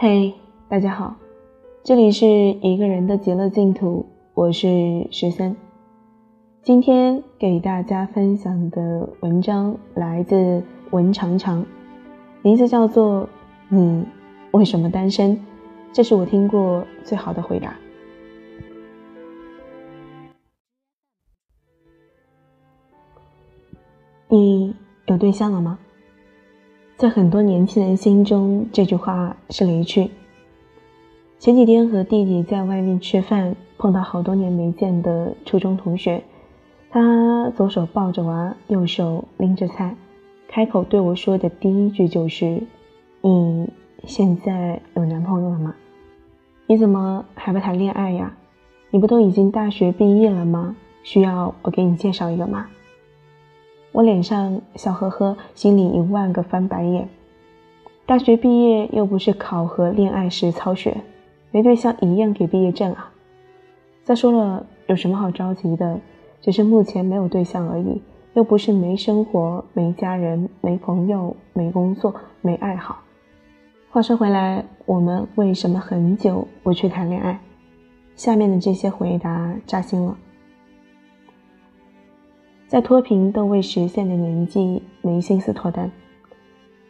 嘿，大家好，这里是一个人的极乐净土，我是十三。今天给大家分享的文章来自文长长，名字叫做《你为什么单身》，这是我听过最好的回答。你有对象了吗？在很多年轻人心中，这句话是雷区。前几天和弟弟在外面吃饭，碰到好多年没见的初中同学，他左手抱着娃，右手拎着菜，开口对我说的第一句就是：“你现在有男朋友了吗？你怎么还不谈恋爱呀？你不都已经大学毕业了吗？需要我给你介绍一个吗？”我脸上笑呵呵，心里一万个翻白眼。大学毕业又不是考核恋爱实操学，没对象一样给毕业证啊。再说了，有什么好着急的？只是目前没有对象而已，又不是没生活、没家人、没朋友、没工作、没爱好。话说回来，我们为什么很久不去谈恋爱？下面的这些回答扎心了。在脱贫都未实现的年纪，没心思脱单。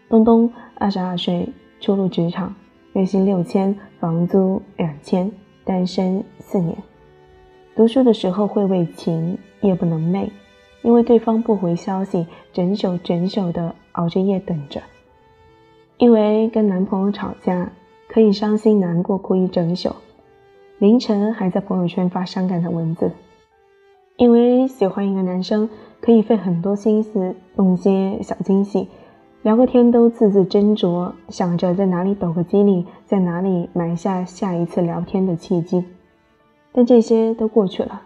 东东二十二岁，初入职场，月薪六千，房租两千，单身四年。读书的时候会为情，夜不能寐，因为对方不回消息，整宿整宿的熬着夜等着。因为跟男朋友吵架，可以伤心难过哭一整宿，凌晨还在朋友圈发伤感的文字。因为喜欢一个男生，可以费很多心思弄些小惊喜，聊个天都字字斟酌，想着在哪里抖个机灵，在哪里埋下下一次聊天的契机。但这些都过去了。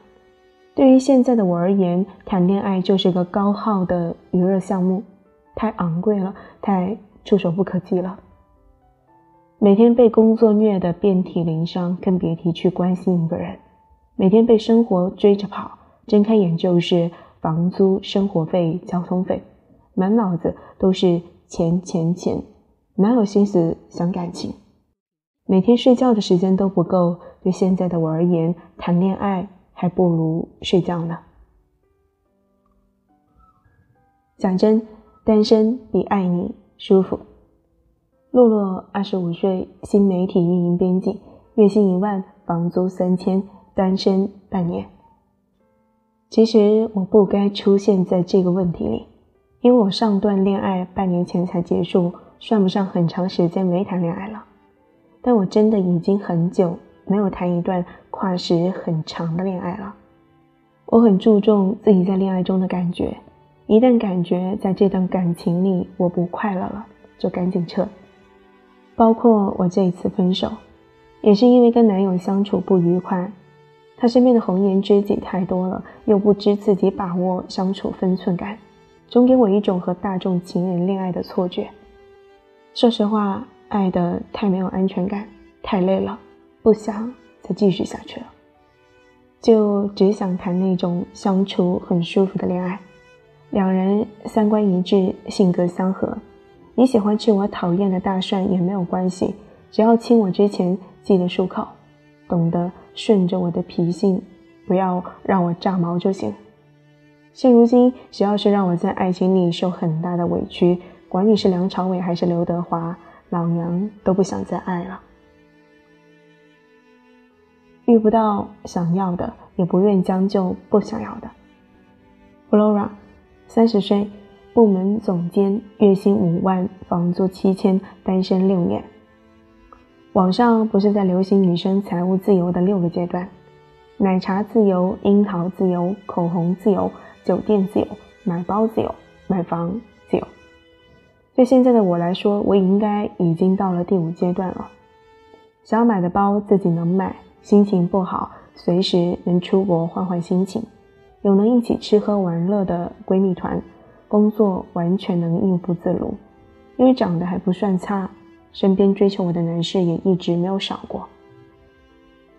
对于现在的我而言，谈恋爱就是个高耗的娱乐项目，太昂贵了，太触手不可及了。每天被工作虐得遍体鳞伤，更别提去关心一个人。每天被生活追着跑。睁开眼就是房租、生活费、交通费，满脑子都是钱钱钱，哪有心思想感情？每天睡觉的时间都不够，对现在的我而言，谈恋爱还不如睡觉呢。讲真，单身比爱你舒服。洛洛二十五岁，新媒体运营编辑，月薪一万，房租三千，单身半年。其实我不该出现在这个问题里，因为我上段恋爱半年前才结束，算不上很长时间没谈恋爱了。但我真的已经很久没有谈一段跨时很长的恋爱了。我很注重自己在恋爱中的感觉，一旦感觉在这段感情里我不快乐了，就赶紧撤。包括我这一次分手，也是因为跟男友相处不愉快。他身边的红颜知己太多了，又不知自己把握相处分寸感，总给我一种和大众情人恋爱的错觉。说实话，爱的太没有安全感，太累了，不想再继续下去了，就只想谈那种相处很舒服的恋爱，两人三观一致，性格相合。你喜欢吃我讨厌的大蒜也没有关系，只要亲我之前记得漱口，懂得。顺着我的脾性，不要让我炸毛就行。现如今，只要是让我在爱情里受很大的委屈，管你是梁朝伟还是刘德华，老娘都不想再爱了。遇不到想要的，也不愿将就不想要的。Flora，三十岁，部门总监，月薪五万，房租七千，单身六年。网上不是在流行女生财务自由的六个阶段：奶茶自由、樱桃自由、口红自由、酒店自由、买包自由、买房自由。对现在的我来说，我应该已经到了第五阶段了。想买的包自己能买，心情不好随时能出国换换心情，有能一起吃喝玩乐的闺蜜团，工作完全能应付自如，因为长得还不算差。身边追求我的男士也一直没有少过。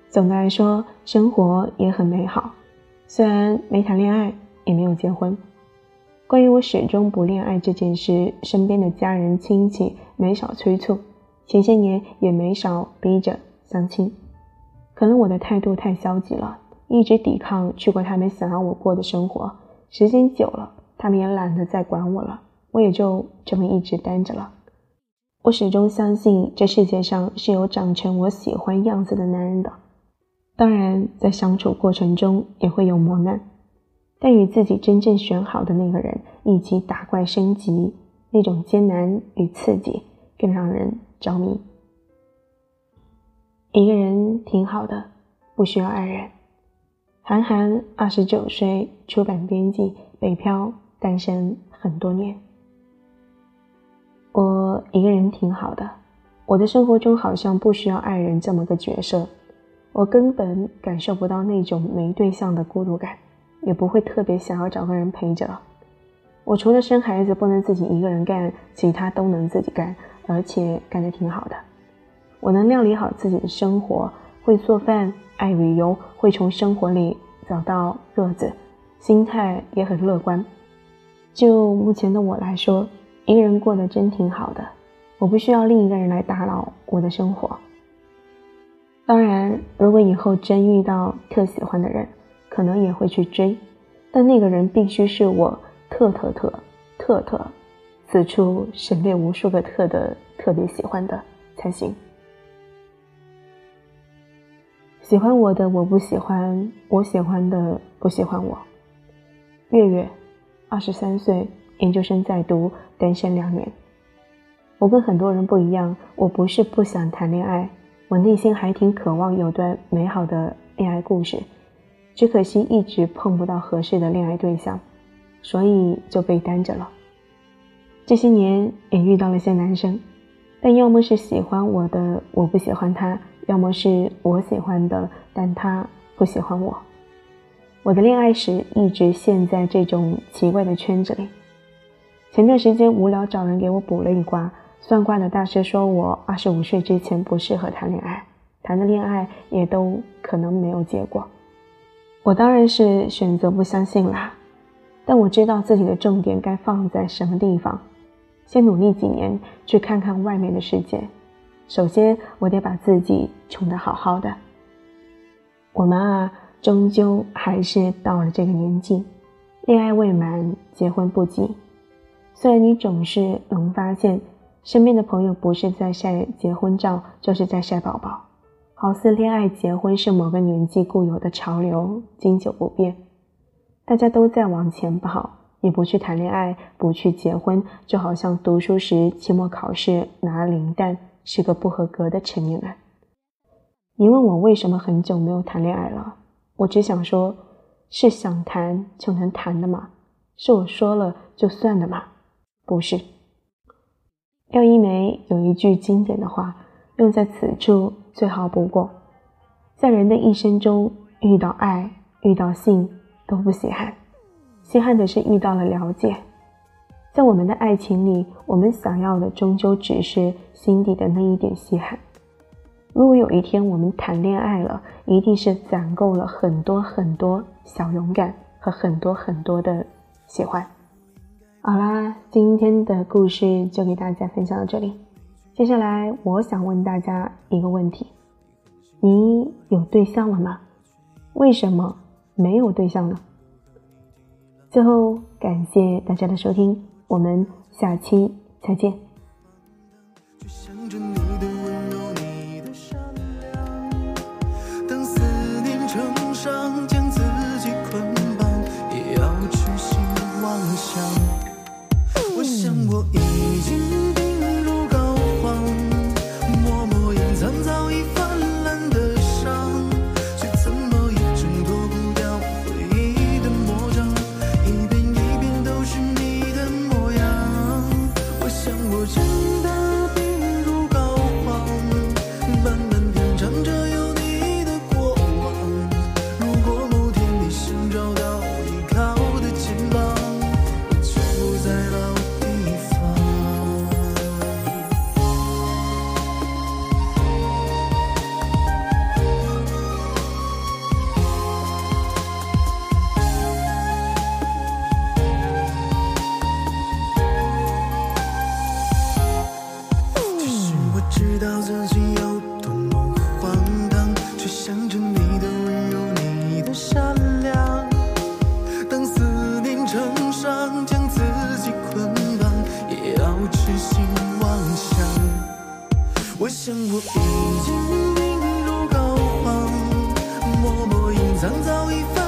总的来说，生活也很美好，虽然没谈恋爱，也没有结婚。关于我始终不恋爱这件事，身边的家人亲戚没少催促，前些年也没少逼着相亲。可能我的态度太消极了，一直抵抗去过他们想要我过的生活，时间久了，他们也懒得再管我了，我也就这么一直单着了。我始终相信这世界上是有长成我喜欢样子的男人的，当然在相处过程中也会有磨难，但与自己真正选好的那个人一起打怪升级，那种艰难与刺激更让人着迷。一个人挺好的，不需要爱人。韩寒，二十九岁，出版编辑，北漂，单身很多年。我一个人挺好的，我的生活中好像不需要爱人这么个角色，我根本感受不到那种没对象的孤独感，也不会特别想要找个人陪着。我除了生孩子不能自己一个人干，其他都能自己干，而且干得挺好的。我能料理好自己的生活，会做饭，爱旅游，会从生活里找到乐子，心态也很乐观。就目前的我来说，一个人过得真挺好的，我不需要另一个人来打扰我的生活。当然，如果以后真遇到特喜欢的人，可能也会去追，但那个人必须是我特特特特特，此处省略无数个特的特别喜欢的才行。喜欢我的我不喜欢，我喜欢的不喜欢我。月月，二十三岁，研究生在读，单身两年。我跟很多人不一样，我不是不想谈恋爱，我内心还挺渴望有段美好的恋爱故事，只可惜一直碰不到合适的恋爱对象，所以就被单着了。这些年也遇到了些男生，但要么是喜欢我的，我不喜欢他。要么是我喜欢的，但他不喜欢我。我的恋爱史一直陷在这种奇怪的圈子里。前段时间无聊找人给我卜了一卦，算卦的大师说我二十五岁之前不适合谈恋爱，谈的恋爱也都可能没有结果。我当然是选择不相信啦，但我知道自己的重点该放在什么地方，先努力几年去看看外面的世界。首先，我得把自己宠得好好的。我们啊，终究还是到了这个年纪，恋爱未满，结婚不急。虽然你总是能发现，身边的朋友不是在晒结婚照，就是在晒宝宝，好似恋爱结婚是某个年纪固有的潮流，经久不变。大家都在往前跑，你不去谈恋爱，不去结婚，就好像读书时期末考试拿零蛋。是个不合格的成年人。你问我为什么很久没有谈恋爱了？我只想说，是想谈就能谈的吗？是我说了就算的吗？不是。廖一梅有一句经典的话，用在此处最好不过：在人的一生中，遇到爱、遇到性都不稀罕，稀罕的是遇到了了解。在我们的爱情里，我们想要的终究只是心底的那一点稀罕。如果有一天我们谈恋爱了，一定是攒够了很多很多小勇敢和很多很多的喜欢。好啦，今天的故事就给大家分享到这里。接下来，我想问大家一个问题：你有对象了吗？为什么没有对象呢？最后，感谢大家的收听。我们下期再见。我已经当早已